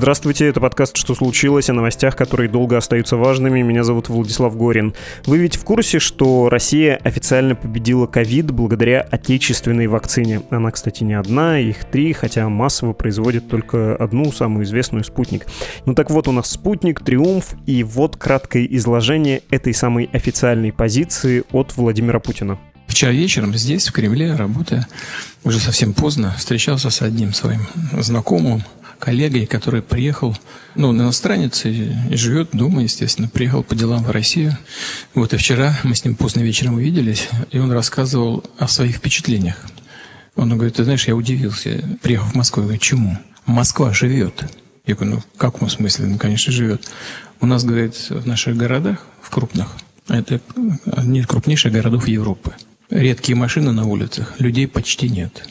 Здравствуйте, это подкаст «Что случилось?» о новостях, которые долго остаются важными. Меня зовут Владислав Горин. Вы ведь в курсе, что Россия официально победила ковид благодаря отечественной вакцине? Она, кстати, не одна, их три, хотя массово производит только одну, самую известную «Спутник». Ну так вот, у нас «Спутник», «Триумф» и вот краткое изложение этой самой официальной позиции от Владимира Путина. Вчера вечером здесь, в Кремле, работая, уже совсем поздно, встречался с одним своим знакомым, коллегой, который приехал, ну, он иностранец и, и живет дома, естественно, приехал по делам в Россию. Вот и вчера мы с ним поздно вечером увиделись, и он рассказывал о своих впечатлениях. Он говорит, ты знаешь, я удивился, приехал в Москву, я говорю, чему? Москва живет. Я говорю, ну, в каком смысле? Ну, конечно, живет. У нас, говорит, в наших городах, в крупных, это одни из крупнейших городов Европы. Редкие машины на улицах, людей почти нет.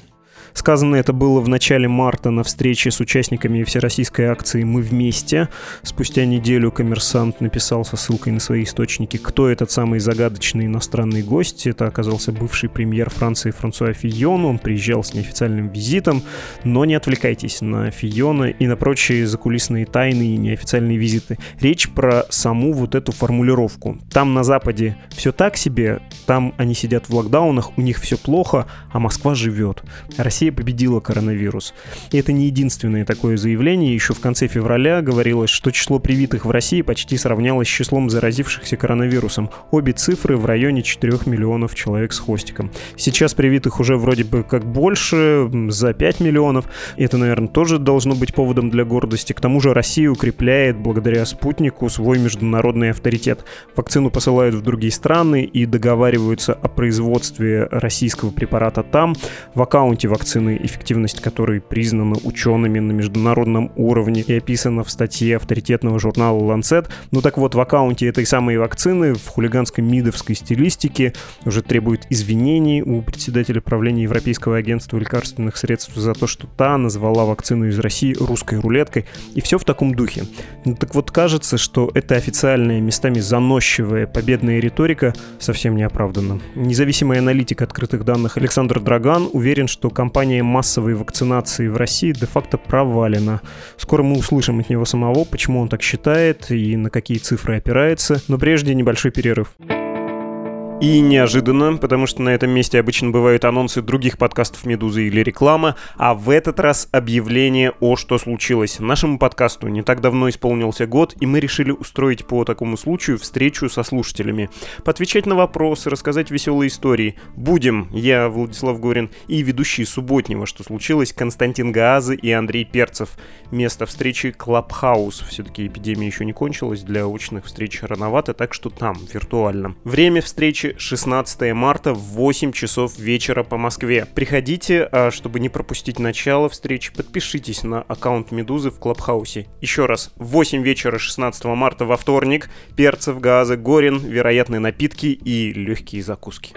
Сказано это было в начале марта на встрече с участниками всероссийской акции «Мы вместе». Спустя неделю коммерсант написал со ссылкой на свои источники, кто этот самый загадочный иностранный гость. Это оказался бывший премьер Франции Франсуа Фийон. Он приезжал с неофициальным визитом, но не отвлекайтесь на Фийона и на прочие закулисные тайны и неофициальные визиты. Речь про саму вот эту формулировку. Там на Западе все так себе, там они сидят в локдаунах, у них все плохо, а Москва живет. Россия Россия победила коронавирус. И это не единственное такое заявление. Еще в конце февраля говорилось, что число привитых в России почти сравнялось с числом заразившихся коронавирусом. Обе цифры в районе 4 миллионов человек с хвостиком. Сейчас привитых уже вроде бы как больше, за 5 миллионов. Это, наверное, тоже должно быть поводом для гордости. К тому же Россия укрепляет благодаря спутнику свой международный авторитет. Вакцину посылают в другие страны и договариваются о производстве российского препарата там. В аккаунте вакцины вакцины, эффективность которой признана учеными на международном уровне и описана в статье авторитетного журнала Lancet. Ну так вот, в аккаунте этой самой вакцины в хулиганской мидовской стилистике уже требует извинений у председателя правления Европейского агентства лекарственных средств за то, что та назвала вакцину из России русской рулеткой. И все в таком духе. Ну так вот, кажется, что эта официальная, местами заносчивая победная риторика совсем не оправдана. Независимый аналитик открытых данных Александр Драган уверен, что компания кампания массовой вакцинации в России де-факто провалена. Скоро мы услышим от него самого, почему он так считает и на какие цифры опирается, но прежде небольшой перерыв. И неожиданно, потому что на этом месте обычно бывают анонсы других подкастов «Медузы» или реклама, а в этот раз объявление о «Что случилось?». Нашему подкасту не так давно исполнился год, и мы решили устроить по такому случаю встречу со слушателями. Поотвечать на вопросы, рассказать веселые истории. Будем, я, Владислав Горин, и ведущие субботнего «Что случилось?» Константин Гаазы и Андрей Перцев. Место встречи Клабхаус. Все-таки эпидемия еще не кончилась, для очных встреч рановато, так что там, виртуально. Время встречи 16 марта в 8 часов вечера по Москве. Приходите, а чтобы не пропустить начало встречи, подпишитесь на аккаунт Медузы в Клабхаусе. Еще раз, в 8 вечера 16 марта во вторник, перцев, газы, горин, вероятные напитки и легкие закуски.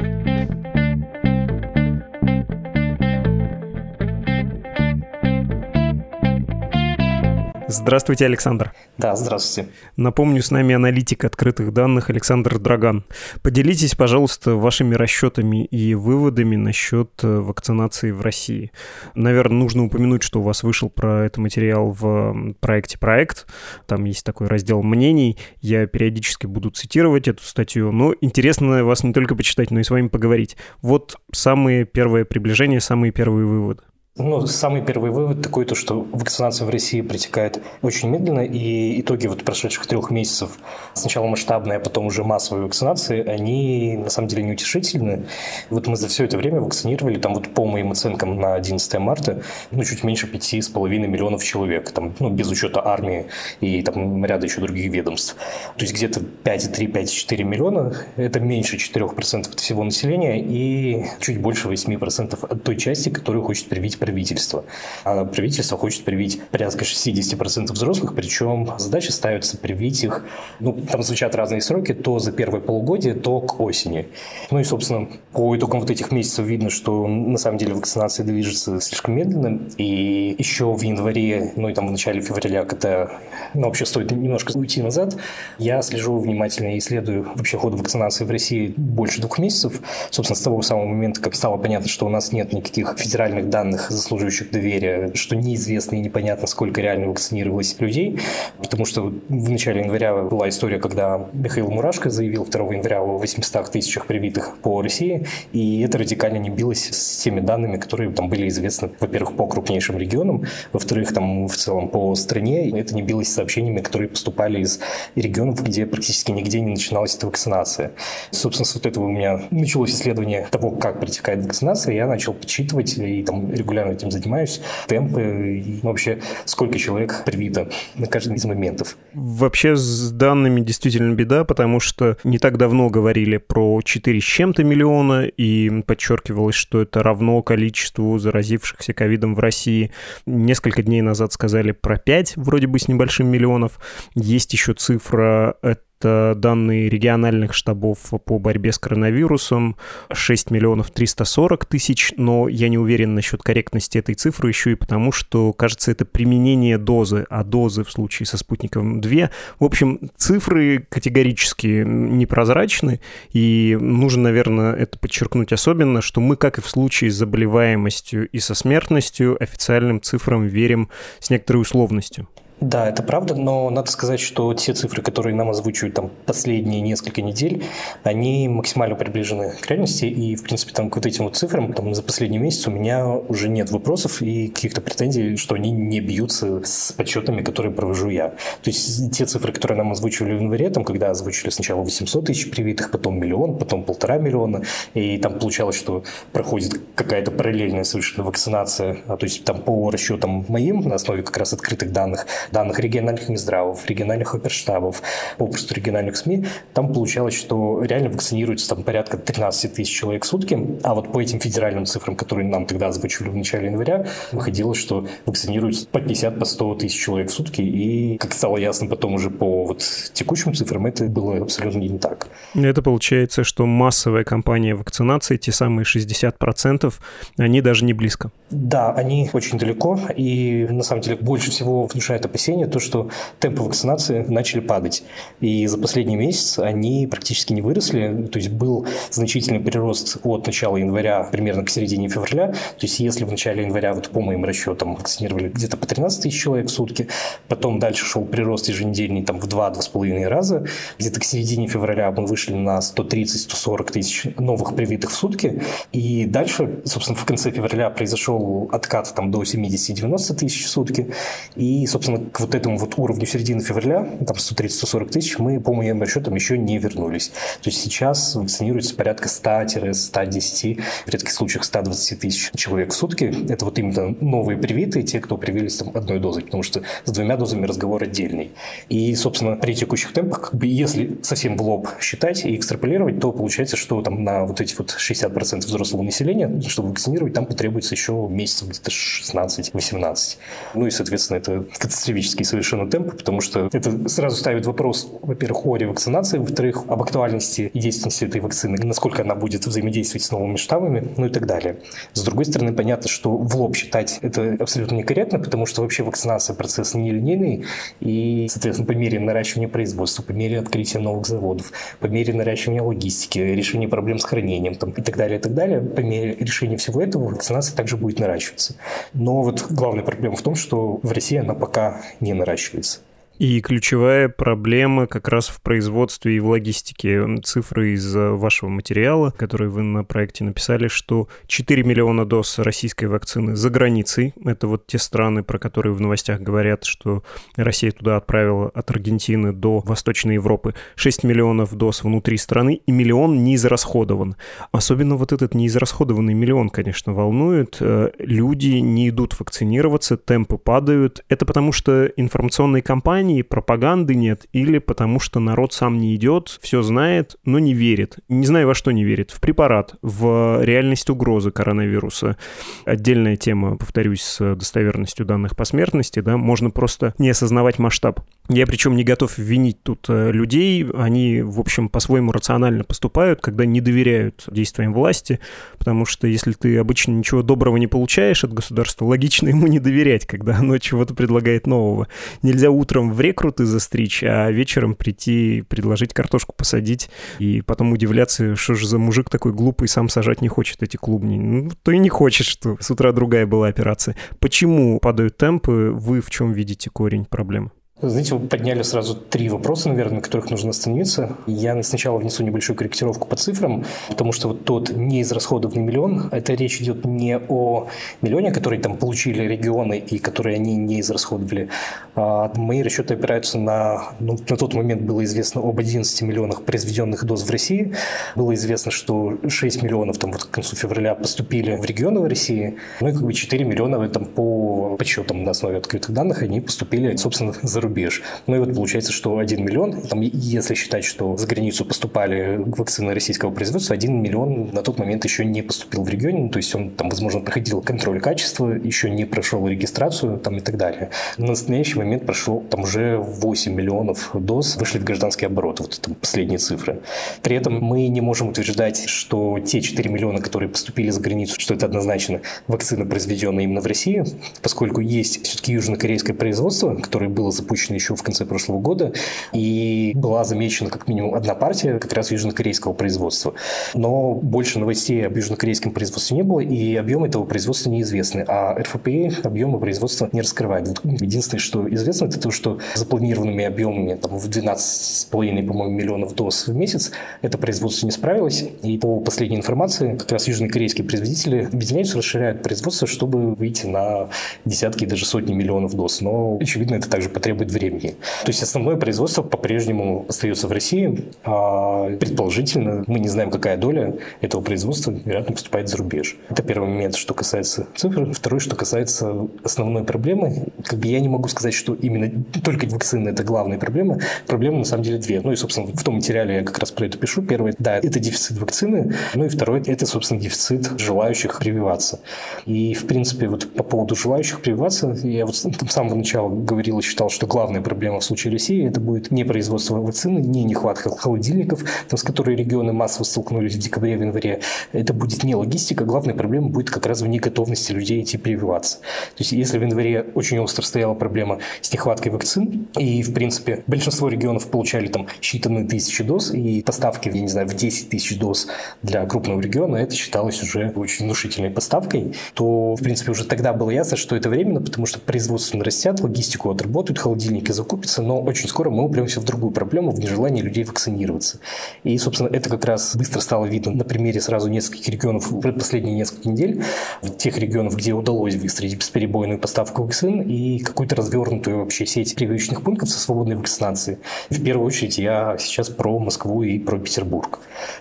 Здравствуйте, Александр. Да, здравствуйте. Напомню, с нами аналитик открытых данных Александр Драган. Поделитесь, пожалуйста, вашими расчетами и выводами насчет э, вакцинации в России. Наверное, нужно упомянуть, что у вас вышел про это материал в проекте «Проект». Там есть такой раздел мнений. Я периодически буду цитировать эту статью, но интересно вас не только почитать, но и с вами поговорить. Вот самые первые приближения, самые первые выводы. Ну, самый первый вывод такой, то, что вакцинация в России протекает очень медленно, и итоги вот прошедших трех месяцев, сначала масштабные, а потом уже массовой вакцинации, они на самом деле неутешительны. Вот мы за все это время вакцинировали, там вот по моим оценкам на 11 марта, ну, чуть меньше 5,5 миллионов человек, там, ну, без учета армии и там ряда еще других ведомств. То есть где-то 5,3-5,4 миллиона, это меньше 4% от всего населения и чуть больше 8% от той части, которую хочет привить правительство. А правительство хочет привить порядка 60% взрослых, причем задача ставится привить их, ну, там звучат разные сроки, то за первое полугодие, то к осени. Ну и, собственно, по итогам вот этих месяцев видно, что на самом деле вакцинация движется слишком медленно, и еще в январе, ну и там в начале февраля, когда, ну, вообще стоит немножко уйти назад, я слежу внимательно и исследую вообще ход вакцинации в России больше двух месяцев, собственно, с того самого момента, как стало понятно, что у нас нет никаких федеральных данных заслуживающих доверия, что неизвестно и непонятно, сколько реально вакцинировалось людей, потому что в начале января была история, когда Михаил Мурашко заявил 2 января о 800 тысячах привитых по России, и это радикально не билось с теми данными, которые там были известны, во-первых, по крупнейшим регионам, во-вторых, там в целом по стране, это не билось с сообщениями, которые поступали из регионов, где практически нигде не начиналась эта вакцинация. Собственно, с вот этого у меня началось исследование того, как протекает вакцинация, я начал подсчитывать и там регулярно этим занимаюсь, темпы и вообще сколько человек привито на каждый из моментов. Вообще с данными действительно беда, потому что не так давно говорили про 4 с чем-то миллиона, и подчеркивалось, что это равно количеству заразившихся ковидом в России. Несколько дней назад сказали про 5, вроде бы с небольшим миллионов. Есть еще цифра, это это данные региональных штабов по борьбе с коронавирусом 6 миллионов 340 тысяч, но я не уверен насчет корректности этой цифры еще и потому, что, кажется, это применение дозы, а дозы в случае со спутником 2. В общем, цифры категорически непрозрачны, и нужно, наверное, это подчеркнуть особенно, что мы, как и в случае с заболеваемостью и со смертностью, официальным цифрам верим с некоторой условностью. Да, это правда, но надо сказать, что те цифры, которые нам озвучивают там последние несколько недель, они максимально приближены к реальности, и, в принципе, там к вот этим вот цифрам там за последний месяц у меня уже нет вопросов и каких-то претензий, что они не бьются с подсчетами, которые провожу я. То есть те цифры, которые нам озвучивали в январе, там, когда озвучили сначала 800 тысяч привитых, потом миллион, потом полтора миллиона, и там получалось, что проходит какая-то параллельная совершенно вакцинация, а, то есть там по расчетам моим, на основе как раз открытых данных, данных региональных Минздравов, региональных оперштабов, попросту региональных СМИ, там получалось, что реально вакцинируется там порядка 13 тысяч человек в сутки, а вот по этим федеральным цифрам, которые нам тогда озвучивали в начале января, выходило, что вакцинируется по 50, по 100 тысяч человек в сутки, и, как стало ясно потом уже по вот текущим цифрам, это было абсолютно не так. Это получается, что массовая кампания вакцинации, те самые 60%, они даже не близко. Да, они очень далеко, и на самом деле больше всего внушает опасения опасения то, что темпы вакцинации начали падать. И за последний месяц они практически не выросли. То есть был значительный прирост от начала января примерно к середине февраля. То есть если в начале января, вот по моим расчетам, вакцинировали где-то по 13 тысяч человек в сутки, потом дальше шел прирост еженедельный там в 2-2,5 раза. Где-то к середине февраля мы вышли на 130-140 тысяч новых привитых в сутки. И дальше, собственно, в конце февраля произошел откат там до 70-90 тысяч в сутки. И, собственно, к вот этому вот уровню середины февраля, там 130-140 тысяч, мы по моим расчетам еще не вернулись. То есть сейчас вакцинируется порядка 100-110, в редких случаях 120 тысяч человек в сутки. Это вот именно новые привитые, те, кто привились там одной дозой, потому что с двумя дозами разговор отдельный. И, собственно, при текущих темпах, как бы, если совсем в лоб считать и экстраполировать, то получается, что там на вот эти вот 60% взрослого населения, чтобы вакцинировать, там потребуется еще месяцев где-то 16-18. Ну и, соответственно, это космический совершенно темп, потому что это сразу ставит вопрос, во-первых, о ревакцинации, во-вторых, об актуальности и действенности этой вакцины, насколько она будет взаимодействовать с новыми штаммами, ну и так далее. С другой стороны, понятно, что в лоб считать это абсолютно некорректно, потому что вообще вакцинация процесс нелинейный, и, соответственно, по мере наращивания производства, по мере открытия новых заводов, по мере наращивания логистики, решения проблем с хранением там, и так далее, и так далее, по мере решения всего этого вакцинация также будет наращиваться. Но вот главная проблема в том, что в России она пока не наращивается. И ключевая проблема как раз в производстве и в логистике. Цифры из э, вашего материала, который вы на проекте написали, что 4 миллиона доз российской вакцины за границей. Это вот те страны, про которые в новостях говорят, что Россия туда отправила от Аргентины до Восточной Европы. 6 миллионов доз внутри страны и миллион не израсходован. Особенно вот этот неизрасходованный миллион, конечно, волнует. Э, люди не идут вакцинироваться, темпы падают. Это потому что информационные кампании кампании, пропаганды нет, или потому что народ сам не идет, все знает, но не верит. Не знаю, во что не верит. В препарат, в реальность угрозы коронавируса. Отдельная тема, повторюсь, с достоверностью данных по смертности, да, можно просто не осознавать масштаб Я причем не готов винить тут э, людей. Они, в общем, по-своему рационально поступают, когда не доверяют действиям власти, потому что если ты обычно ничего доброго не получаешь от государства, логично ему не доверять, когда оно чего-то предлагает нового. Нельзя утром в рекруты застричь, а вечером прийти, предложить картошку посадить и потом удивляться, что же за мужик такой глупый, сам сажать не хочет эти клубни. Ну, то и не хочет, что с утра другая была операция. Почему падают темпы? Вы в чем видите корень проблемы? Знаете, вы подняли сразу три вопроса, наверное, на которых нужно остановиться. Я сначала внесу небольшую корректировку по цифрам, потому что вот тот неизрасходованный миллион, это речь идет не о миллионе, который там получили регионы и которые они не израсходовали. А мои расчеты опираются на, ну, на тот момент было известно об 11 миллионах произведенных доз в России. Было известно, что 6 миллионов там вот к концу февраля поступили в регионы в России, ну и как бы 4 миллиона там по подсчетам на основе открытых данных они поступили, собственно, за рубеж рубеж. Ну и вот получается, что 1 миллион, там, если считать, что за границу поступали вакцины российского производства, 1 миллион на тот момент еще не поступил в регионе, ну, то есть он там, возможно, проходил контроль качества, еще не прошел регистрацию там, и так далее. На настоящий момент прошло там уже 8 миллионов доз вышли в гражданский оборот, вот это последние цифры. При этом мы не можем утверждать, что те 4 миллиона, которые поступили за границу, что это однозначно вакцина, произведенная именно в России, поскольку есть все-таки южнокорейское производство, которое было запущено запущена еще в конце прошлого года, и была замечена как минимум одна партия как раз южнокорейского производства. Но больше новостей об южнокорейском производстве не было, и объемы этого производства неизвестны, а РФПА объемы производства не раскрывает. Единственное, что известно, это то, что запланированными объемами там, в 12,5, по-моему, миллионов доз в месяц это производство не справилось, и по последней информации как раз южнокорейские производители объединяются, расширяют производство, чтобы выйти на десятки и даже сотни миллионов доз. Но, очевидно, это также потребует времени. То есть основное производство по-прежнему остается в России, а предположительно мы не знаем, какая доля этого производства, вероятно, поступает за рубеж. Это первый момент, что касается цифр. Второй, что касается основной проблемы. Как бы я не могу сказать, что именно только вакцины – это главная проблема. Проблемы на самом деле две. Ну и, собственно, в том материале я как раз про это пишу. Первое, да, это дефицит вакцины. Ну и второе, это, собственно, дефицит желающих прививаться. И, в принципе, вот по поводу желающих прививаться, я вот с самого начала говорил и считал, что главная проблема в случае России это будет не производство вакцины, не нехватка холодильников, там, с которой регионы массово столкнулись в декабре, в январе. Это будет не логистика, главная проблема будет как раз в неготовности людей идти прививаться. То есть если в январе очень остро стояла проблема с нехваткой вакцин, и, в принципе, большинство регионов получали там считанные тысячи доз, и поставки, я не знаю, в 10 тысяч доз для крупного региона, это считалось уже очень внушительной поставкой, то, в принципе, уже тогда было ясно, что это временно, потому что производство нарастят, логистику отработают, холодильник холодильники закупятся, но очень скоро мы упремся в другую проблему, в нежелании людей вакцинироваться. И, собственно, это как раз быстро стало видно на примере сразу нескольких регионов в последние несколько недель, в тех регионах, где удалось выстроить бесперебойную поставку вакцин и какую-то развернутую вообще сеть прививочных пунктов со свободной вакцинацией. В первую очередь я сейчас про Москву и про Петербург.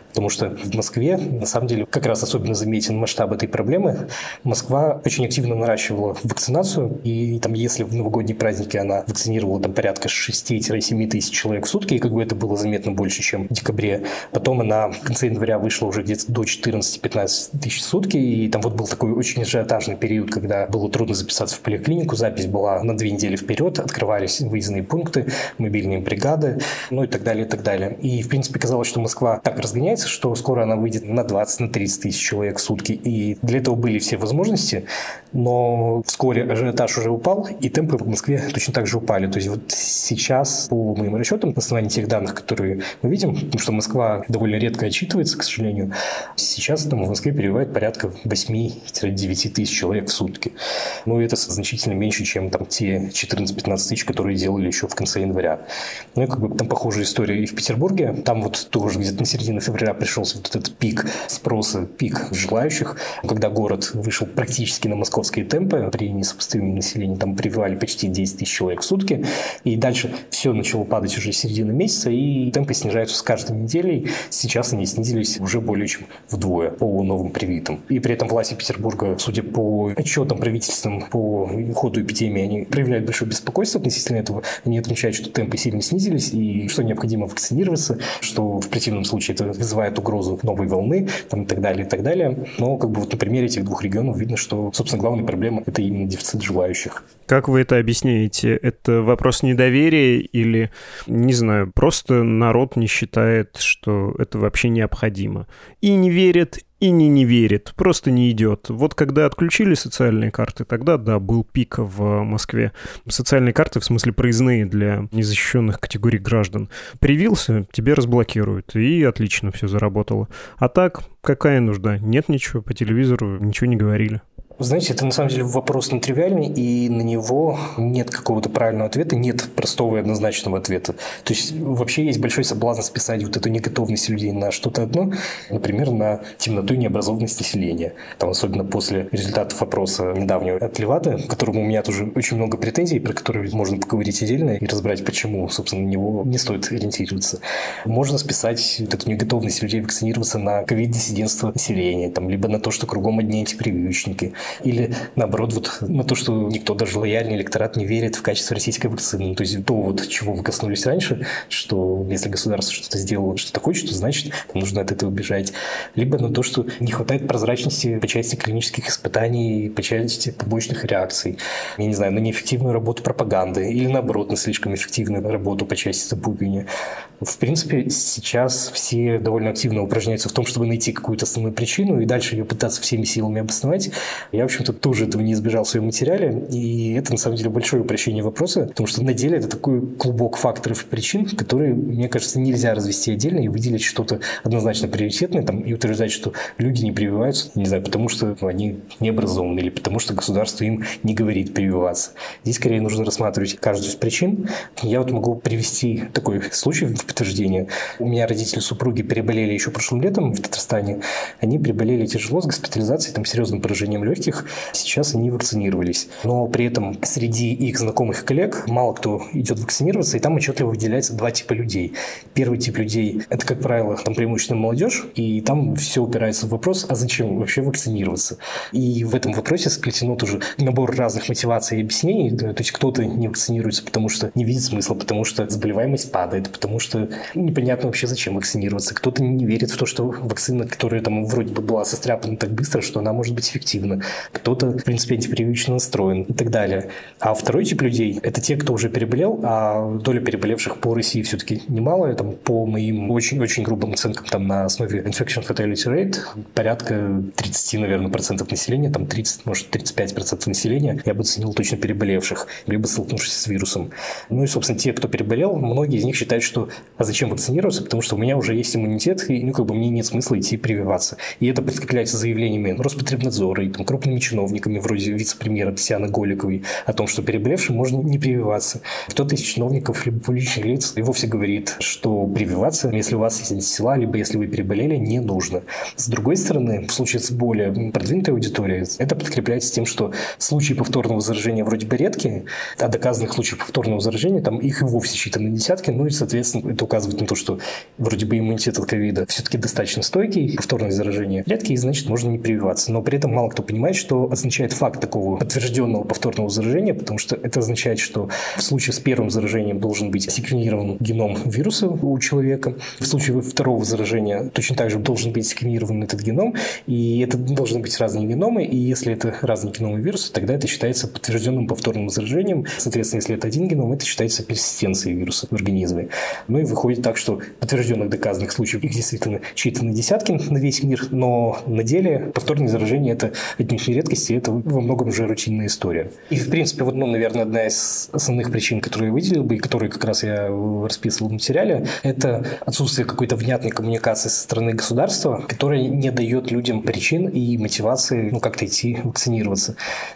Потому что в Москве, на самом деле, как раз особенно заметен масштаб этой проблемы. Москва очень активно наращивала вакцинацию, и там, если в новогодние праздники она вакцинировала там порядка 6-7 тысяч человек в сутки, и как бы это было заметно больше, чем в декабре, потом она в конце января вышла уже где-то до 14-15 тысяч в сутки, и там вот был такой очень ажиотажный период, когда было трудно записаться в поликлинику, запись была на две недели вперед, открывались выездные пункты, мобильные бригады, ну и так далее, и так далее. И, в принципе, казалось, что Москва так разгоняется, что скоро она выйдет на 20-30 на тысяч человек в сутки. И для этого были все возможности, но вскоре ажиотаж уже упал, и темпы в Москве точно так же упали. То есть вот сейчас, по моим расчетам, на основании тех данных, которые мы видим, потому что Москва довольно редко отчитывается, к сожалению, сейчас там в Москве перебывает порядка 8-9 тысяч человек в сутки. Ну, это значительно меньше, чем там те 14-15 тысяч, которые делали еще в конце января. Ну, и как бы там похожая история и в Петербурге. Там вот тоже где-то на середину февраля пришелся вот этот пик спроса, пик желающих, когда город вышел практически на московские темпы при несопоставимом населении, там прививали почти 10 тысяч человек в сутки, и дальше все начало падать уже середины месяца, и темпы снижаются с каждой неделей. Сейчас они снизились уже более чем вдвое по новым привитым. И при этом власти Петербурга, судя по отчетам правительством по ходу эпидемии, они проявляют большое беспокойство относительно этого. Они отмечают, что темпы сильно снизились, и что необходимо вакцинироваться, что в противном случае это вызывает угрозу новой волны там, и так далее, и так далее. Но как бы вот на примере этих двух регионов видно, что, собственно, главная проблема – это именно дефицит желающих. Как вы это объясняете? Это вопрос недоверия или, не знаю, просто народ не считает, что это вообще необходимо? И не верит, и не не верит, просто не идет. Вот когда отключили социальные карты, тогда, да, был пик в Москве. Социальные карты, в смысле проездные для незащищенных категорий граждан. Привился, тебе разблокируют, и отлично все заработало. А так, какая нужда? Нет ничего, по телевизору ничего не говорили. Знаете, это на самом деле вопрос нетривиальный, и на него нет какого-то правильного ответа, нет простого и однозначного ответа. То есть вообще есть большой соблазн списать вот эту неготовность людей на что-то одно, например, на темноту и необразованность населения. Там особенно после результатов опроса недавнего от Левада, к которому у меня тоже очень много претензий, про которые можно поговорить отдельно и разбирать, почему, собственно, на него не стоит ориентироваться. Можно списать вот эту неготовность людей вакцинироваться на ковид-диссидентство населения, там, либо на то, что кругом одни антипрививочники, или наоборот вот на то, что никто, даже лояльный электорат не верит в качество российской вакцины. Ну, то есть то, вот, чего вы коснулись раньше, что если государство что-то сделало, что-то хочет, то значит нужно от этого бежать. Либо на то, что не хватает прозрачности по части клинических испытаний, по части побочных реакций. Я не знаю, на неэффективную работу пропаганды или наоборот на слишком эффективную работу по части запугивания. В принципе, сейчас все довольно активно упражняются в том, чтобы найти какую-то основную причину и дальше ее пытаться всеми силами обосновать. Я, в общем-то, тоже этого не избежал в своем материале, и это, на самом деле, большое упрощение вопроса, потому что на деле это такой клубок факторов и причин, которые, мне кажется, нельзя развести отдельно и выделить что-то однозначно приоритетное там, и утверждать, что люди не прививаются, не знаю, потому что ну, они не образованы или потому что государство им не говорит прививаться. Здесь, скорее, нужно рассматривать каждую из причин. Я вот могу привести такой случай в подтверждение. У меня родители супруги переболели еще прошлым летом в Татарстане. Они переболели тяжело с госпитализацией, там, серьезным поражением легких. Сейчас они вакцинировались. Но при этом среди их знакомых коллег мало кто идет вакцинироваться, и там отчетливо выделяется два типа людей. Первый тип людей – это, как правило, там преимущественно молодежь, и там все упирается в вопрос, а зачем вообще вакцинироваться? И в этом вопросе сплетено тоже набор разных мотиваций и объяснений. То есть кто-то не вакцинируется, потому что не видит смысла, потому что заболеваемость падает, потому что непонятно вообще, зачем вакцинироваться. Кто-то не верит в то, что вакцина, которая там вроде бы была состряпана так быстро, что она может быть эффективна. Кто-то, в принципе, антипрививочно настроен и так далее. А второй тип людей – это те, кто уже переболел, а доля переболевших по России все-таки немалая. Там, по моим очень-очень грубым оценкам там, на основе infection fatality rate порядка 30, наверное, процентов населения, там 30, может, 35 процентов населения я бы оценил точно переболевших, либо столкнувшись с вирусом. Ну и, собственно, те, кто переболел, многие из них считают, что а зачем вакцинироваться, потому что у меня уже есть иммунитет, и ну, как бы мне нет смысла идти прививаться. И это подкрепляется заявлениями Роспотребнадзора и там, крупными чиновниками, вроде вице-премьера Татьяны Голиковой, о том, что переболевшим можно не прививаться. Кто-то из чиновников либо публичных лиц и вовсе говорит, что прививаться, если у вас есть антитела, либо если вы переболели, не нужно. С другой стороны, в случае с более продвинутой аудиторией, это подкрепляется тем, что случаи повторного заражения вроде бы редкие, а доказанных случаев повторного заражения, там их и вовсе считаны десятки, ну и, соответственно, это указывает на то, что вроде бы иммунитет от ковида все-таки достаточно стойкий, повторное заражение редкие, значит, можно не прививаться. Но при этом мало кто понимает, что означает факт такого подтвержденного повторного заражения, потому что это означает, что в случае с первым заражением должен быть секвенирован геном вируса у человека. В случае второго заражения точно так же должен быть секвенирован этот геном, и это должны быть разные геномы, и если это разные геномы вируса, тогда это считается подтвержденным повторным заражением. Соответственно, если это один геном, это считается персистенцией вируса в организме. Ну и выходит так, что подтвержденных доказанных случаев их действительно считаны десятки на весь мир, но на деле повторное заражение – это отнюдь не редкость, и это во многом уже рутинная история. И, в принципе, вот, ну, наверное, одна из основных причин, которые я выделил бы, и которые как раз я расписывал в материале, это отсутствие какой-то внятной коммуникации со стороны государства, которая не дает людям причин и мотивации, ну, как-то идти вакцинироваться.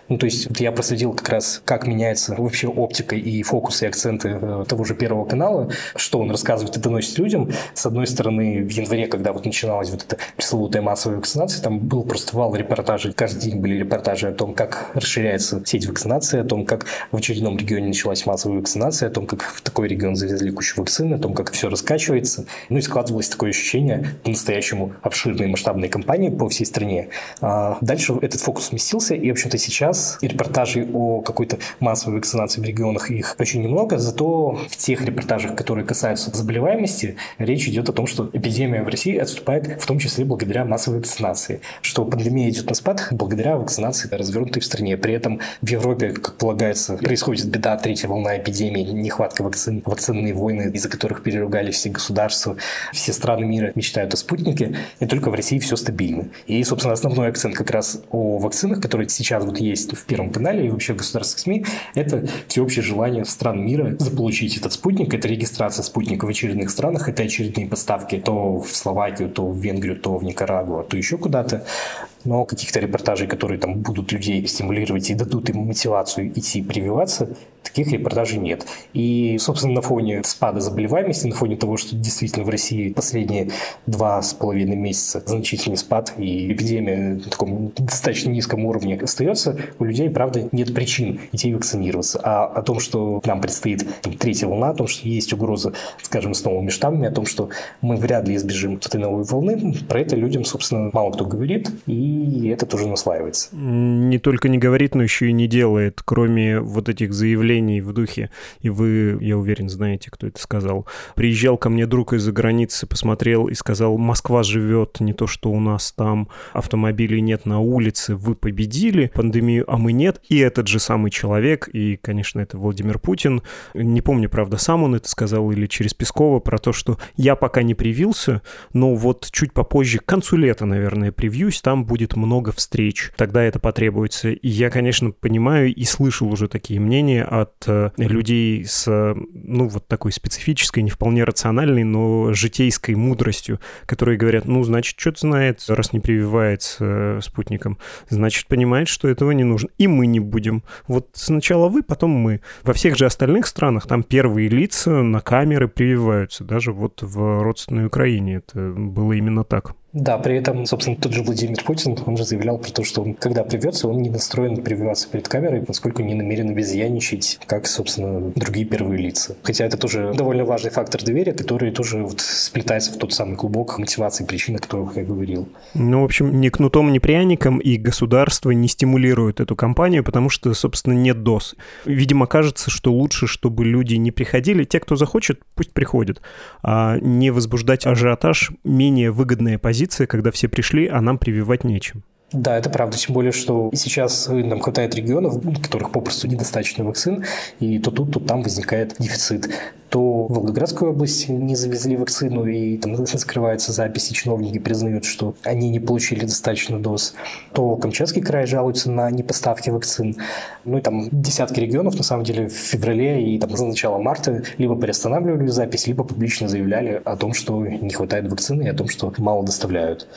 Ну, то есть вот я проследил как раз, как меняется вообще оптика и фокус и акценты э, того же Первого канала, что он рассказывает и доносит людям. С одной стороны, в январе, когда вот начиналась вот эта пресловутая массовая вакцинация, там был просто вал репортажей. Каждый день были репортажи о том, как расширяется сеть вакцинации, о том, как в очередном регионе началась массовая вакцинация, о том, как в такой регион завезли кучу вакцины, о том, как все раскачивается. Ну и складывалось такое ощущение по-настоящему обширной масштабной кампании по всей стране. А дальше этот фокус сместился, и, в общем-то, сейчас репортажей о какой-то массовой вакцинации в регионах их очень немного, зато в тех репортажах, которые касаются заболеваемости, речь идет о том, что эпидемия в России отступает в том числе благодаря массовой вакцинации, что пандемия идет на спад благодаря сентября вакцинации развернутой в стране. При этом в Европе, как полагается, происходит беда, третья волна эпидемии, нехватка вакцин, вакцинные войны, из-за которых переругались все государства, все страны мира мечтают о спутнике, и только в России все стабильно. И, собственно, основной акцент как раз о вакцинах, которые сейчас вот есть в Первом канале и вообще в государственных СМИ, это всеобщее желание стран мира заполучить этот спутник, это регистрация спутника в очередных странах, это очередные поставки то в Словакию, то в Венгрию, то в Никарагуа, то еще куда-то но каких-то репортажей, которые там будут людей стимулировать и дадут им мотивацию идти прививаться, таких репортажей нет. И, собственно, на фоне спада заболеваемости, на фоне того, что действительно в России последние два с половиной месяца значительный спад и эпидемия на таком достаточно низком уровне остается, у людей, правда, нет причин идти вакцинироваться. А о том, что нам предстоит третья волна, о том, что есть угроза, скажем, с новыми штаммами, о том, что мы вряд ли избежим этой новой волны, про это людям, собственно, мало кто говорит, и это тоже наслаивается. Не только не говорит, но еще и не делает, кроме вот этих заявлений заявлений в духе, и вы, я уверен, знаете, кто это сказал. Приезжал ко мне друг из-за границы, посмотрел и сказал, Москва живет, не то, что у нас там автомобилей нет на улице, вы победили пандемию, а мы нет. И этот же самый человек, и, конечно, это Владимир Путин, не помню, правда, сам он это сказал или через Пескова, про то, что я пока не привился, но вот чуть попозже, к концу лета, наверное, привьюсь, там будет много встреч, тогда это потребуется. И я, конечно, понимаю и слышал уже такие мнения от э, людей с, ну, вот такой специфической, не вполне рациональной, но житейской мудростью, которые говорят, ну, значит, что-то знает, раз не прививается э, спутником, значит, понимает, что этого не нужно. И мы не будем. Вот сначала вы, потом мы. Во всех же остальных странах там первые лица на камеры прививаются. Даже вот в родственной Украине это было именно так. Да, при этом, собственно, тот же Владимир Путин, он же заявлял про то, что он, когда привется, он не настроен прививаться перед камерой, поскольку не намерен обезьяничать, как, собственно, другие первые лица. Хотя это тоже довольно важный фактор доверия, который тоже вот сплетается в тот самый клубок мотивации, причины, о которых я говорил. Ну, в общем, ни кнутом, ни пряником, и государство не стимулирует эту кампанию, потому что, собственно, нет доз. Видимо, кажется, что лучше, чтобы люди не приходили. Те, кто захочет, пусть приходят. А не возбуждать ажиотаж, менее выгодная позиция позиция, когда все пришли, а нам прививать нечем. Да, это правда. Тем более, что сейчас нам хватает регионов, в которых попросту недостаточно вакцин, и то тут, то там возникает дефицит. То в Волгоградской области не завезли вакцину, и там скрываются записи, чиновники признают, что они не получили достаточно доз. То Камчатский край жалуется на непоставки вакцин. Ну и там десятки регионов, на самом деле, в феврале и там за начало марта либо приостанавливали запись, либо публично заявляли о том, что не хватает вакцины и о том, что мало доставляют.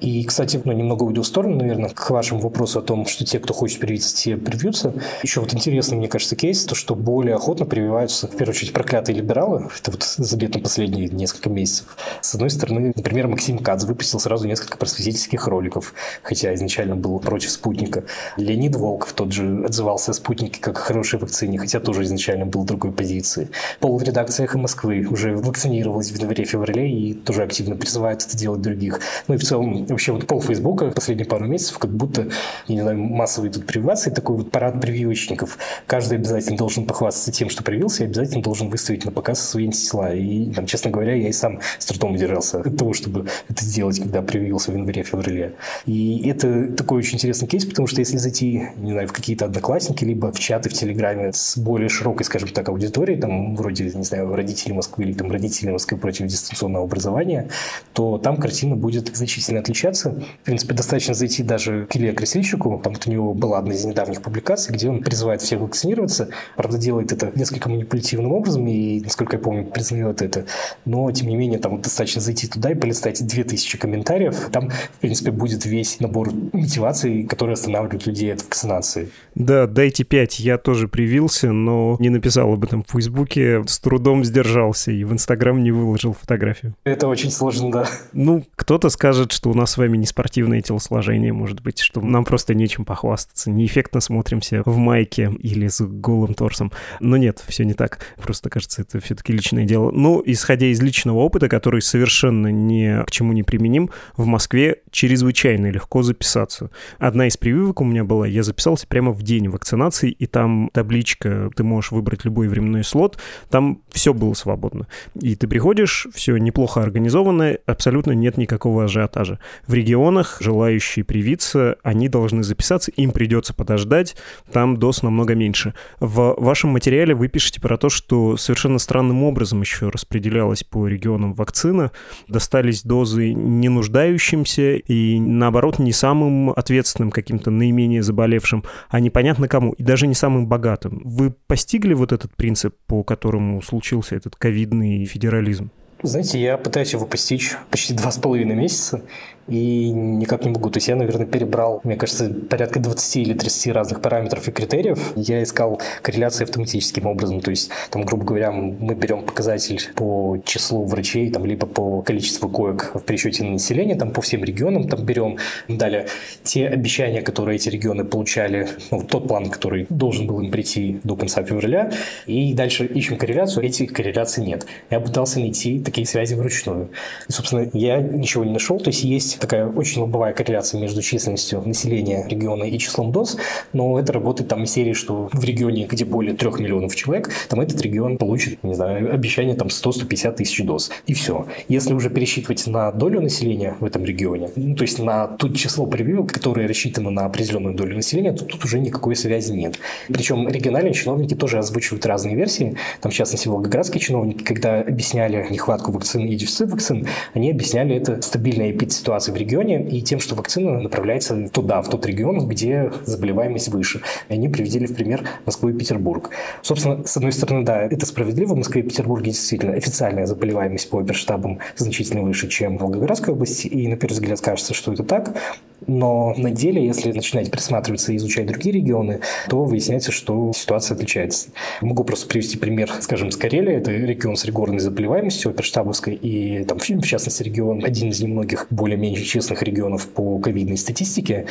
И, кстати, ну, немного уйду в сторону, наверное, к вашему вопросу о том, что те, кто хочет привиться, те привьются. Еще вот интересный, мне кажется, кейс, то, что более охотно прививаются, в первую очередь, проклятые либералы. Это вот заметно последние несколько месяцев. С одной стороны, например, Максим Кац выпустил сразу несколько просветительских роликов, хотя изначально был против спутника. Леонид Волков тот же отзывался о спутнике как о хорошей вакцине, хотя тоже изначально был другой позиции. Пол редакции «Эхо Москвы» уже вакцинировалась в январе-феврале и тоже активно призывает это делать других. Ну и в целом вообще вот пол Фейсбука последние пару месяцев как будто, я не знаю, массовые тут прививации, такой вот парад прививочников. Каждый обязательно должен похвастаться тем, что привился, и обязательно должен выставить на показ свои антитела. И, там, честно говоря, я и сам с трудом удержался от того, чтобы это сделать, когда привился в январе-феврале. И это такой очень интересный кейс, потому что если зайти, не знаю, в какие-то одноклассники, либо в чаты в Телеграме с более широкой, скажем так, аудиторией, там, вроде, не знаю, родители Москвы или там родители Москвы против дистанционного образования, то там картина будет значительно отличаться отличаться. В принципе, достаточно зайти даже к Илье Красильщику. Там вот у него была одна из недавних публикаций, где он призывает всех вакцинироваться. Правда, делает это несколько манипулятивным образом и, насколько я помню, признает это. Но, тем не менее, там достаточно зайти туда и полистать 2000 комментариев. Там, в принципе, будет весь набор мотиваций, которые останавливают людей от вакцинации. Да, дайте 5. Я тоже привился, но не написал об этом в Фейсбуке. С трудом сдержался и в Инстаграм не выложил фотографию. Это очень сложно, да. Ну, кто-то скажет, что у нас с вами не спортивное телосложение, может быть, что нам просто нечем похвастаться, неэффектно смотримся в майке или с голым торсом. Но нет, все не так. Просто, кажется, это все-таки личное дело. Ну, исходя из личного опыта, который совершенно ни к чему не применим, в Москве чрезвычайно легко записаться. Одна из прививок у меня была, я записался прямо в день вакцинации, и там табличка, ты можешь выбрать любой временной слот, там все было свободно. И ты приходишь, все неплохо организовано, абсолютно нет никакого ажиотажа. В регионах желающие привиться, они должны записаться, им придется подождать, там доз намного меньше. В вашем материале вы пишете про то, что совершенно странным образом еще распределялась по регионам вакцина, достались дозы не нуждающимся и, наоборот, не самым ответственным, каким-то наименее заболевшим, а непонятно кому, и даже не самым богатым. Вы постигли вот этот принцип, по которому случился этот ковидный федерализм? Знаете, я пытаюсь его постичь почти два с половиной месяца, и никак не могу. То есть я, наверное, перебрал, мне кажется, порядка 20 или 30 разных параметров и критериев. Я искал корреляции автоматическим образом. То есть, там, грубо говоря, мы берем показатель по числу врачей, там, либо по количеству коек в пересчете на население, там, по всем регионам там берем. Далее, те обещания, которые эти регионы получали, ну, тот план, который должен был им прийти до конца февраля, и дальше ищем корреляцию, этих корреляций нет. Я пытался найти такие связи вручную. И, собственно, я ничего не нашел. То есть есть такая очень лобовая корреляция между численностью населения региона и числом доз, но это работает там из серии, что в регионе, где более 3 миллионов человек, там этот регион получит, не знаю, обещание там 100-150 тысяч доз. И все. Если уже пересчитывать на долю населения в этом регионе, ну, то есть на то число прививок, которое рассчитано на определенную долю населения, то тут уже никакой связи нет. Причем региональные чиновники тоже озвучивают разные версии. Там, в частности, волгоградские чиновники, когда объясняли нехватку вакцин и дефицит вакцин, они объясняли это стабильной эпидситуацией ситуации в регионе и тем, что вакцина направляется туда, в тот регион, где заболеваемость выше. И они приведели в пример Москву и Петербург. Собственно, с одной стороны, да, это справедливо. В Москве и Петербурге действительно официальная заболеваемость по оперштабам значительно выше, чем в Волгоградской области. И на первый взгляд кажется, что это так. Но на деле, если начинать присматриваться и изучать другие регионы, то выясняется, что ситуация отличается. Могу просто привести пример, скажем, с Карелии. Это регион с регорной заболеваемостью, оперштабовской, и там, в частности, регион, один из немногих более-менее честных регионов по ковидной статистике.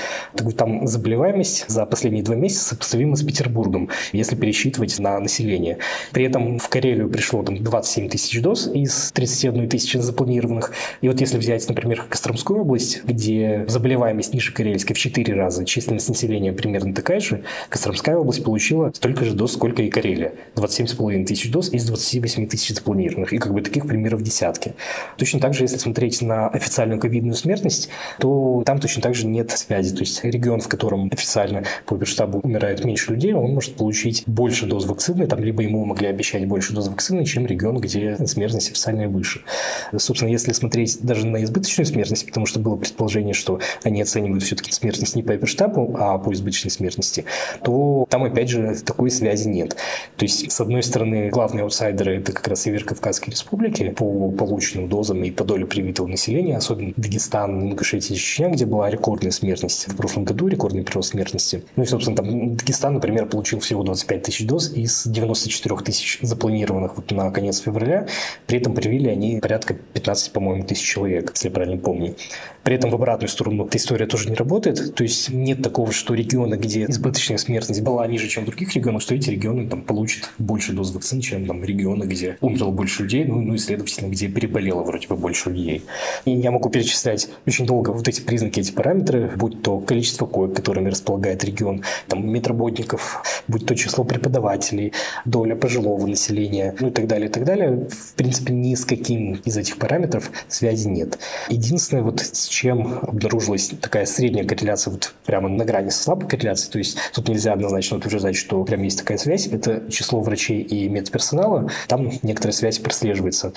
Там заболеваемость за последние два месяца сопоставима с Петербургом, если пересчитывать на население. При этом в Карелию пришло там 27 тысяч доз из 31 тысячи запланированных. И вот если взять, например, Костромскую область, где заболеваемость ниже Карельской в 4 раза, численность населения примерно такая же, Костромская область получила столько же доз, сколько и Карелия. 27,5 тысяч доз из 28 тысяч запланированных. И как бы таких примеров десятки. Точно так же, если смотреть на официальную ковидную смертность, то там точно так же нет связи. То есть регион, в котором официально по оперштабу умирает меньше людей, он может получить больше доз вакцины, там либо ему могли обещать больше доз вакцины, чем регион, где смертность официальная выше. Собственно, если смотреть даже на избыточную смертность, потому что было предположение, что они оценивают все-таки смертность не по эпиштабу, а по избыточной смертности, то там, опять же, такой связи нет. То есть, с одной стороны, главные аутсайдеры – это как раз Северо-Кавказские республики по полученным дозам и по доле привитого населения, особенно Дагестан, Ингушетия, Чечня, где была рекордная смертность в прошлом году, рекордный прирост смертности. Ну и, собственно, там Дагестан, например, получил всего 25 тысяч доз из 94 тысяч запланированных вот на конец февраля. При этом привили они порядка 15, по-моему, тысяч человек, если я правильно помню. При этом в обратную сторону эта история тоже не работает. То есть нет такого, что регионы, где избыточная смертность была ниже, чем в других регионах, что эти регионы там, получат больше доз вакцин, чем там, регионы, где умерло больше людей, ну, ну и, следовательно, где переболело вроде бы больше людей. И я могу перечислять очень долго вот эти признаки, эти параметры, будь то количество коек, которыми располагает регион, там, медработников, будь то число преподавателей, доля пожилого населения, ну и так далее, и так далее. В принципе, ни с каким из этих параметров связи нет. Единственное, вот с чем обнаружилась такая средняя корреляция вот прямо на грани со слабой корреляцией. То есть тут нельзя однозначно утверждать, что прям есть такая связь. Это число врачей и медперсонала. Там некоторая связь прослеживается.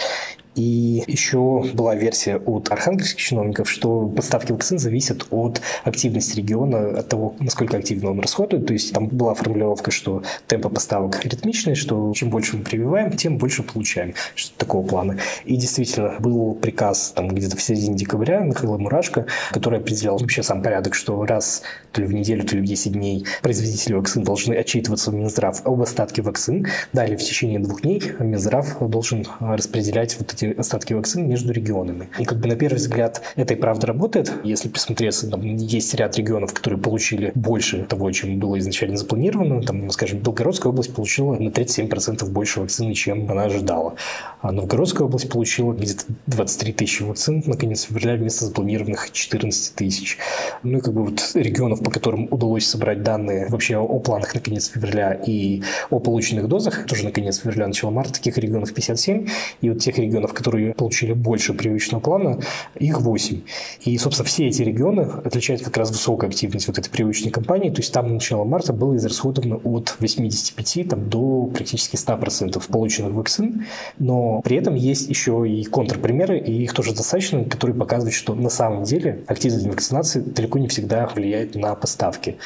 И еще была версия от архангельских чиновников, что поставки вакцин зависят от активности региона, от того, насколько активно он расходует. То есть там была формулировка, что темпы поставок ритмичные, что чем больше мы прививаем, тем больше получаем. Что такого плана. И действительно был приказ там где-то в середине декабря Михаила Мурашко, который определял вообще сам порядок, что раз то ли в неделю, то ли в 10 дней производители вакцин должны отчитываться в Минздрав об остатке вакцин. Далее в течение двух дней Минздрав должен распределять вот эти эти остатки вакцин между регионами. И как бы на первый взгляд это и правда работает. Если посмотреться, там есть ряд регионов, которые получили больше того, чем было изначально запланировано. Там, скажем, Белгородская область получила на 37% больше вакцины, чем она ожидала. А Новгородская область получила где-то 23 тысячи вакцин на конец февраля вместо запланированных 14 тысяч. Ну и как бы вот регионов, по которым удалось собрать данные вообще о планах на конец февраля и о полученных дозах, тоже на конец февраля, начало марта, таких регионов 57. И вот тех регионов, которые получили больше прививочного плана, их 8. И, собственно, все эти регионы отличают как раз высокая активность вот этой прививочной кампании. То есть там на начало марта было израсходовано от 85 там, до практически 100% полученных вакцин. Но при этом есть еще и контрпримеры, и их тоже достаточно, которые показывают, что на самом деле активность вакцинации далеко не всегда влияет на поставки.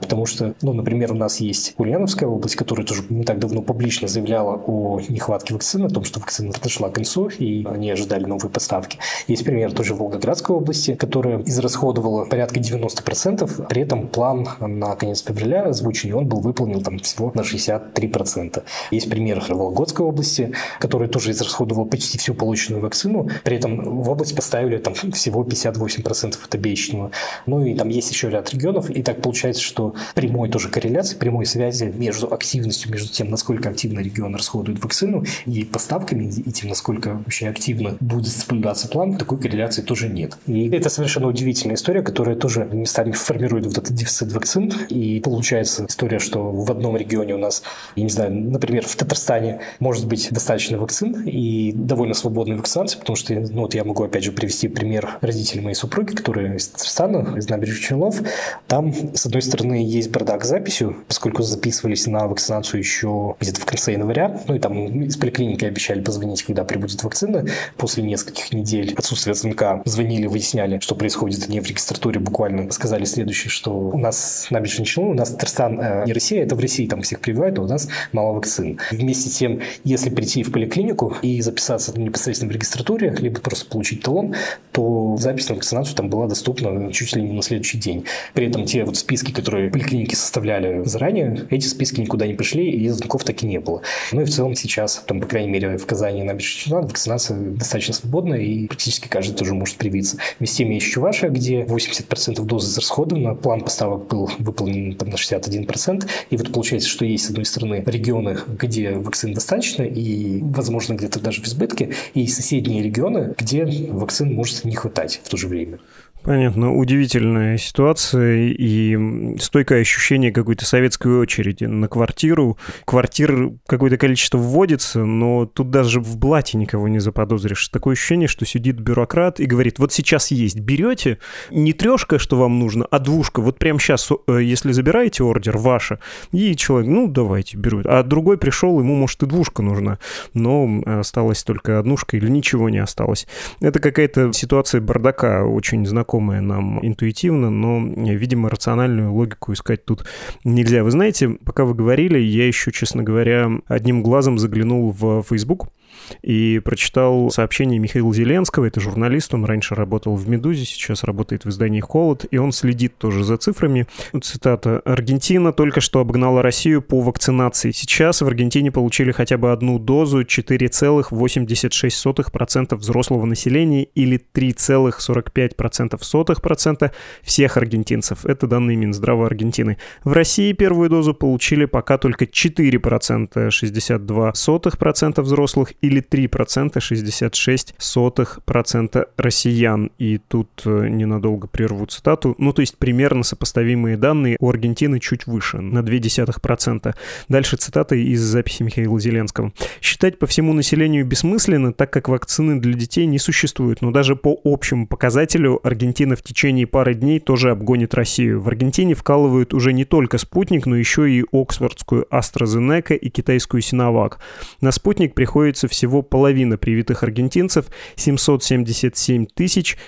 Потому что, ну, например, у нас есть Ульяновская область, которая тоже не так давно публично заявляла о нехватке вакцины, о том, что вакцина подошла к концу, и они ожидали новые поставки. Есть пример тоже Волгоградской области, которая израсходовала порядка 90%, при этом план на конец февраля озвученный, он был выполнен там всего на 63%. Есть пример Вологодской области, которая тоже израсходовала почти всю полученную вакцину, при этом в область поставили там всего 58% от обещанного. Ну и там есть еще ряд регионов, и так получается, что прямой тоже корреляции, прямой связи между активностью, между тем, насколько активно регион расходует вакцину, и поставками, и тем, насколько вообще активно будет соблюдаться план, такой корреляции тоже нет. И это совершенно удивительная история, которая тоже местами формирует вот этот дефицит вакцин, и получается история, что в одном регионе у нас, я не знаю, например, в Татарстане может быть достаточно вакцин и довольно свободной вакцинации, потому что, ну вот я могу опять же привести пример родителей моей супруги, которые из Татарстана, из набережных Челнов. Там, с одной стороны, есть бардак с записью, поскольку записывались на вакцинацию еще где-то в конце января, ну и там из поликлиники обещали позвонить, когда прибудет вакцина. После нескольких недель отсутствия звонка звонили, выясняли, что происходит. Они в регистратуре буквально сказали следующее, что у нас набережные Челны, у нас Татарстан э, не Россия, это в России там всех прививают, а у нас мало вакцин. Вместе с тем, если прийти в поликлинику и записаться непосредственно в регистратуре, либо просто получить талон, то запись на вакцинацию там была доступна чуть ли не на следующий день. При этом те вот списки, которые поликлиники составляли заранее, эти списки никуда не пришли, и звонков так и не было. Ну и в целом сейчас, там, по крайней мере, в Казани на Челнах вакцинация достаточно свободная, и практически каждый тоже может привиться. Вместе с тем есть Чувашия, где 80% дозы израсходовано, план поставок был выполнен там, на 61%, и вот получается, что есть, с одной стороны, регионы, где вакцин достаточно, и, возможно, где-то даже в избытке, и соседние регионы, где вакцин может не хватать в то же время. Понятно. Удивительная ситуация и стойкое ощущение какой-то советской очереди на квартиру. Квартир какое-то количество вводится, но тут даже в блате никого не заподозришь. Такое ощущение, что сидит бюрократ и говорит, вот сейчас есть, берете, не трешка, что вам нужно, а двушка. Вот прямо сейчас, э, если забираете ордер, ваша, и человек, ну, давайте, беру. А другой пришел, ему, может, и двушка нужна, но осталась только однушка или ничего не осталось. Это какая-то ситуация бардака, очень знакомая знакомое нам интуитивно, но, видимо, рациональную логику искать тут нельзя. Вы знаете, пока вы говорили, я еще, честно говоря, одним глазом заглянул в Facebook и прочитал сообщение Михаила Зеленского, это журналист, он раньше работал в «Медузе», сейчас работает в издании «Холод», и он следит тоже за цифрами. Цитата. «Аргентина только что обогнала Россию по вакцинации. Сейчас в Аргентине получили хотя бы одну дозу 4,86% взрослого населения или 3,45% всех аргентинцев. Это данные Минздрава Аргентины. В России первую дозу получили пока только 4%, 62% взрослых или 3%, 66 сотых процента россиян. И тут э, ненадолго прерву цитату. Ну, то есть примерно сопоставимые данные у Аргентины чуть выше, на 0,2%. Дальше цитата из записи Михаила Зеленского. «Считать по всему населению бессмысленно, так как вакцины для детей не существует, но даже по общему показателю Аргентина в течение пары дней тоже обгонит Россию. В Аргентине вкалывают уже не только спутник, но еще и оксфордскую AstraZeneca и китайскую Синовак. На спутник приходится всего половина привитых аргентинцев, 777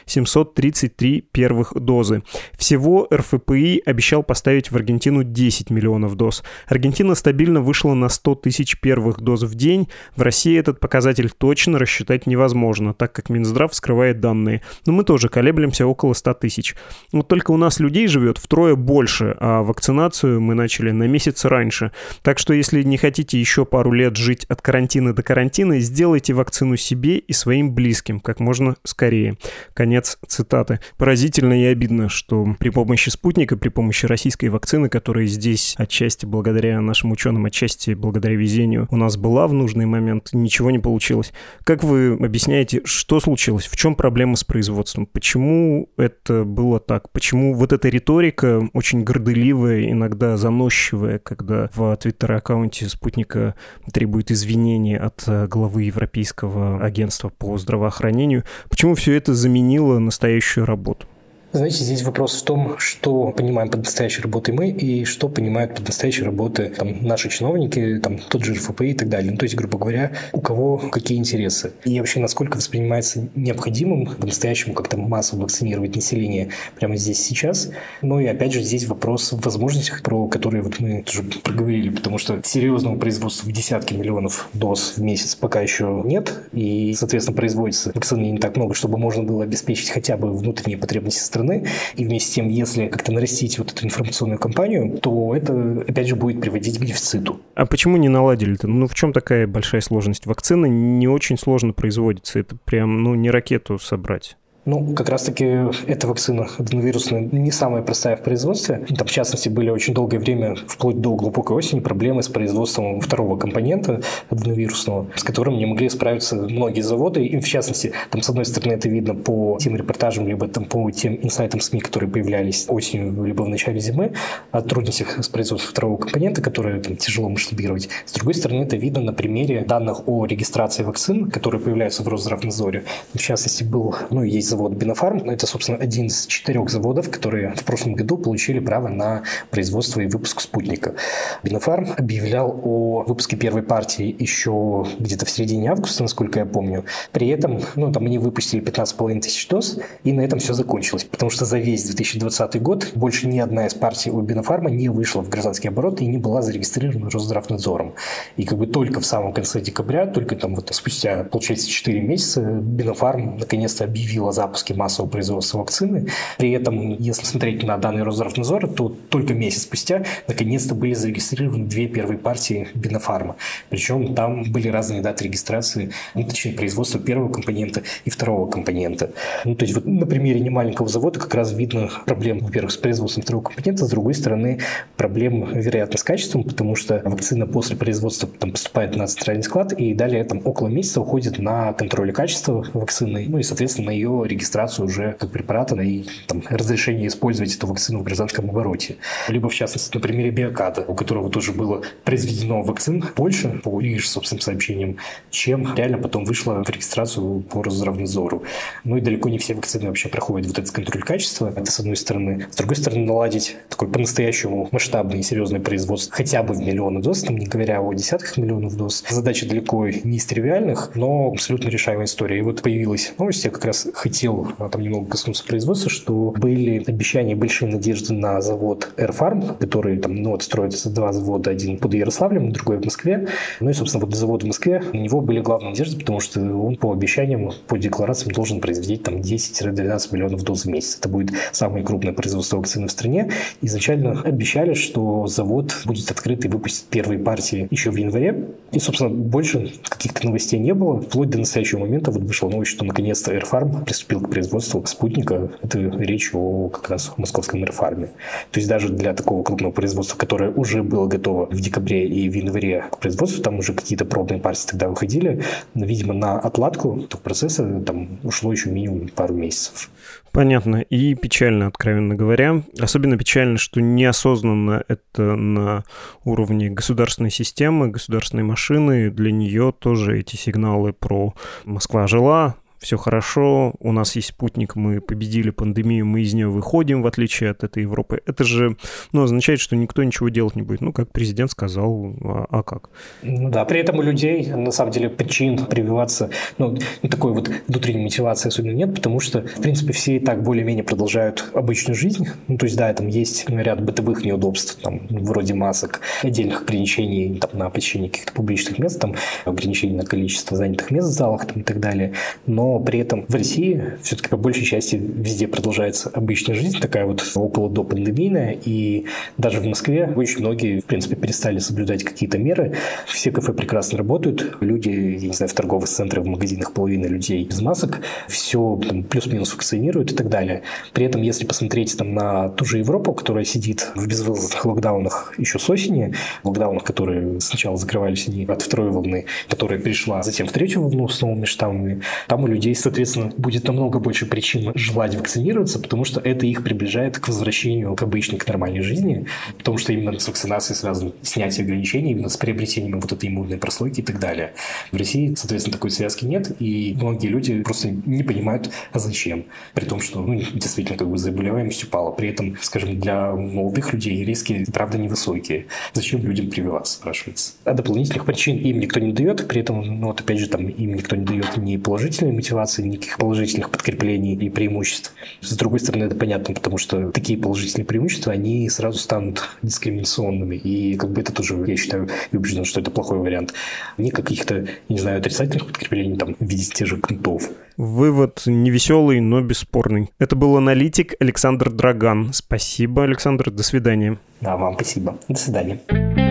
733 первых дозы. Всего РФПИ обещал поставить в Аргентину 10 миллионов доз. Аргентина стабильно вышла на 100 тысяч первых доз в день. В России этот показатель точно рассчитать невозможно, так как Минздрав скрывает данные. Но мы тоже колеблемся около 100 тысяч. Вот только у нас людей живет втрое больше, а вакцинацию мы начали на месяц раньше. Так что если не хотите еще пару лет жить от карантина до карантина, Главное, сделайте вакцину себе и своим близким как можно скорее. Конец цитаты. Поразительно и обидно, что при помощи спутника, при помощи российской вакцины, которая здесь отчасти благодаря нашим ученым, отчасти благодаря везению у нас была в нужный момент, ничего не получилось. Как вы объясняете, что случилось? В чем проблема с производством? Почему это было так? Почему вот эта риторика очень горделивая, иногда заносчивая, когда в твиттер-аккаунте спутника требует извинения от главы главы Европейского агентства по здравоохранению. Почему все это заменило настоящую работу? Знаете, здесь вопрос в том, что понимаем под настоящей работой мы и что понимают под настоящей работой там, наши чиновники, там, тот же РФП и так далее. Ну, то есть, грубо говоря, у кого какие интересы. И вообще, насколько воспринимается необходимым по-настоящему как-то массово вакцинировать население прямо здесь сейчас. Ну и опять же, здесь вопрос в возможностях, про которые вот мы тоже проговорили, потому что серьезного производства в десятки миллионов доз в месяц пока еще нет. И, соответственно, производится вакцины не так много, чтобы можно было обеспечить хотя бы внутренние потребности страны. И вместе с тем, если как-то нарастить вот эту информационную кампанию, то это, опять же, будет приводить к дефициту. А почему не наладили-то? Ну, в чем такая большая сложность? Вакцина не очень сложно производится. Это прям, ну, не ракету собрать. Ну, как раз-таки эта вакцина аденовирусная не самая простая в производстве. Там, в частности, были очень долгое время, вплоть до глубокой осени, проблемы с производством второго компонента аденовирусного, с которым не могли справиться многие заводы. И, в частности, там, с одной стороны, это видно по тем репортажам, либо там, по тем инсайтам СМИ, которые появлялись осенью, либо в начале зимы, о трудностях с производством второго компонента, которые там, тяжело масштабировать. С другой стороны, это видно на примере данных о регистрации вакцин, которые появляются в Росздравнадзоре. В частности, был, ну, есть завод Бинофарм. Это, собственно, один из четырех заводов, которые в прошлом году получили право на производство и выпуск спутника. Бинофарм объявлял о выпуске первой партии еще где-то в середине августа, насколько я помню. При этом, ну, там они выпустили 15,5 тысяч доз, и на этом все закончилось. Потому что за весь 2020 год больше ни одна из партий у Бинофарма не вышла в гражданский оборот и не была зарегистрирована Росздравнадзором. И как бы только в самом конце декабря, только там вот спустя, получается, 4 месяца, Бинофарм наконец-то объявил о запуске массового производства вакцины. При этом, если смотреть на данные Росздравнадзора, то только месяц спустя наконец-то были зарегистрированы две первые партии Бинофарма. Причем там были разные даты регистрации, ну, точнее, производства первого компонента и второго компонента. Ну, то есть вот на примере немаленького завода как раз видно проблем, во-первых, с производством второго компонента, с другой стороны, проблем, вероятно, с качеством, потому что вакцина после производства там, поступает на центральный склад, и далее там около месяца уходит на контроль качества вакцины, ну и, соответственно, на ее регистрацию уже как препарата и там, разрешение использовать эту вакцину в гражданском обороте. Либо, в частности, на примере Биокада, у которого тоже было произведено вакцин больше, по их собственным сообщениям, чем реально потом вышло в регистрацию по Росздравнадзору. Ну и далеко не все вакцины вообще проходят вот этот контроль качества, это с одной стороны. С другой стороны, наладить такой по-настоящему масштабное и серьезное производство хотя бы в миллионы доз, там, не говоря о десятках миллионов доз. Задача далеко не из тривиальных, но абсолютно решаемая история. И вот появилась новость, я как раз хотел там немного коснуться производства, что были обещания, большие надежды на завод Airfarm, который там, ну, вот строится два завода, один под Ярославлем, другой в Москве. Ну и, собственно, вот завод в Москве, у него были главные надежды, потому что он по обещаниям, по декларациям должен производить там 10-12 миллионов доз в месяц. Это будет самое крупное производство вакцины в стране. Изначально обещали, что завод будет открыт и выпустит первые партии еще в январе. И, собственно, больше каких-то новостей не было. Вплоть до настоящего момента вот вышла новость, что наконец-то Airfarm приступил к производству спутника. Это речь о как раз московском Airfarm. То есть даже для такого крупного производства, которое уже было готово в декабре и в январе к производству, там уже какие-то пробные партии тогда выходили. Видимо, на отладку этого процесса там ушло еще минимум пару месяцев. Понятно. И печально, откровенно говоря. Особенно печально, что неосознанно это на уровне государственной системы, государственной машины. Для нее тоже эти сигналы про «Москва жила», все хорошо, у нас есть спутник, мы победили пандемию, мы из нее выходим, в отличие от этой Европы. Это же ну, означает, что никто ничего делать не будет. Ну, как президент сказал, а, а как? Ну да, при этом у людей, на самом деле, причин прививаться, ну, такой вот внутренней мотивации особенно нет, потому что, в принципе, все и так более-менее продолжают обычную жизнь. Ну, то есть, да, там есть ряд бытовых неудобств, там, вроде масок, отдельных ограничений там, на посещение каких-то публичных мест, там, ограничений на количество занятых мест в залах там, и так далее. Но при этом в России все-таки по большей части везде продолжается обычная жизнь, такая вот около до пандемийная, и даже в Москве очень многие, в принципе, перестали соблюдать какие-то меры. Все кафе прекрасно работают, люди, я не знаю, в торговых центрах, в магазинах половина людей без масок, все плюс-минус вакцинируют и так далее. При этом, если посмотреть там на ту же Европу, которая сидит в безвылазных локдаунах еще с осени, локдаунах, которые сначала закрывались от второй волны, которая перешла затем в третью волну с новыми штаммами, там у людей людей, соответственно, будет намного больше причин желать вакцинироваться, потому что это их приближает к возвращению к обычной, к нормальной жизни, потому что именно с вакцинацией связано снятие ограничений, именно с приобретением вот этой иммунной прослойки и так далее. В России, соответственно, такой связки нет, и многие люди просто не понимают, а зачем. При том, что ну, действительно как бы заболеваемость упала. При этом, скажем, для молодых людей риски, правда, невысокие. Зачем людям прививаться, спрашивается. А дополнительных причин им никто не дает, при этом, ну вот опять же, там им никто не дает ни положительной мотивации, никаких положительных подкреплений и преимуществ. С другой стороны, это понятно, потому что такие положительные преимущества, они сразу станут дискриминационными. И как бы это тоже, я считаю, и убежден, что это плохой вариант. Ни каких-то, не знаю, отрицательных подкреплений там в виде тех же кнутов. Вывод невеселый, но бесспорный. Это был аналитик Александр Драган. Спасибо, Александр. До свидания. Да, вам спасибо. До свидания.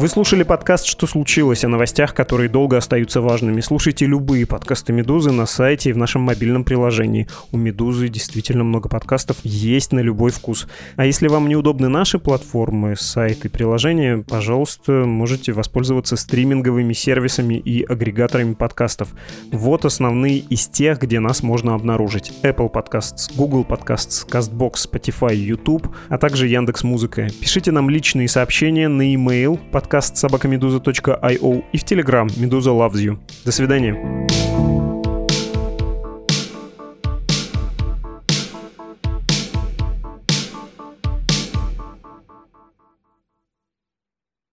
Вы слушали подкаст «Что случилось?» о новостях, которые долго остаются важными. Слушайте любые подкасты «Медузы» на сайте и в нашем мобильном приложении. У «Медузы» действительно много подкастов, есть на любой вкус. А если вам неудобны наши платформы, сайт и приложения, пожалуйста, можете воспользоваться стриминговыми сервисами и агрегаторами подкастов. Вот основные из тех, где нас можно обнаружить. Apple Podcasts, Google Podcasts, CastBox, Spotify, YouTube, а также Яндекс.Музыка. Пишите нам личные сообщения на e-mail подкаст собакамедуза.io и в Telegram Медуза Loves You. До свидания.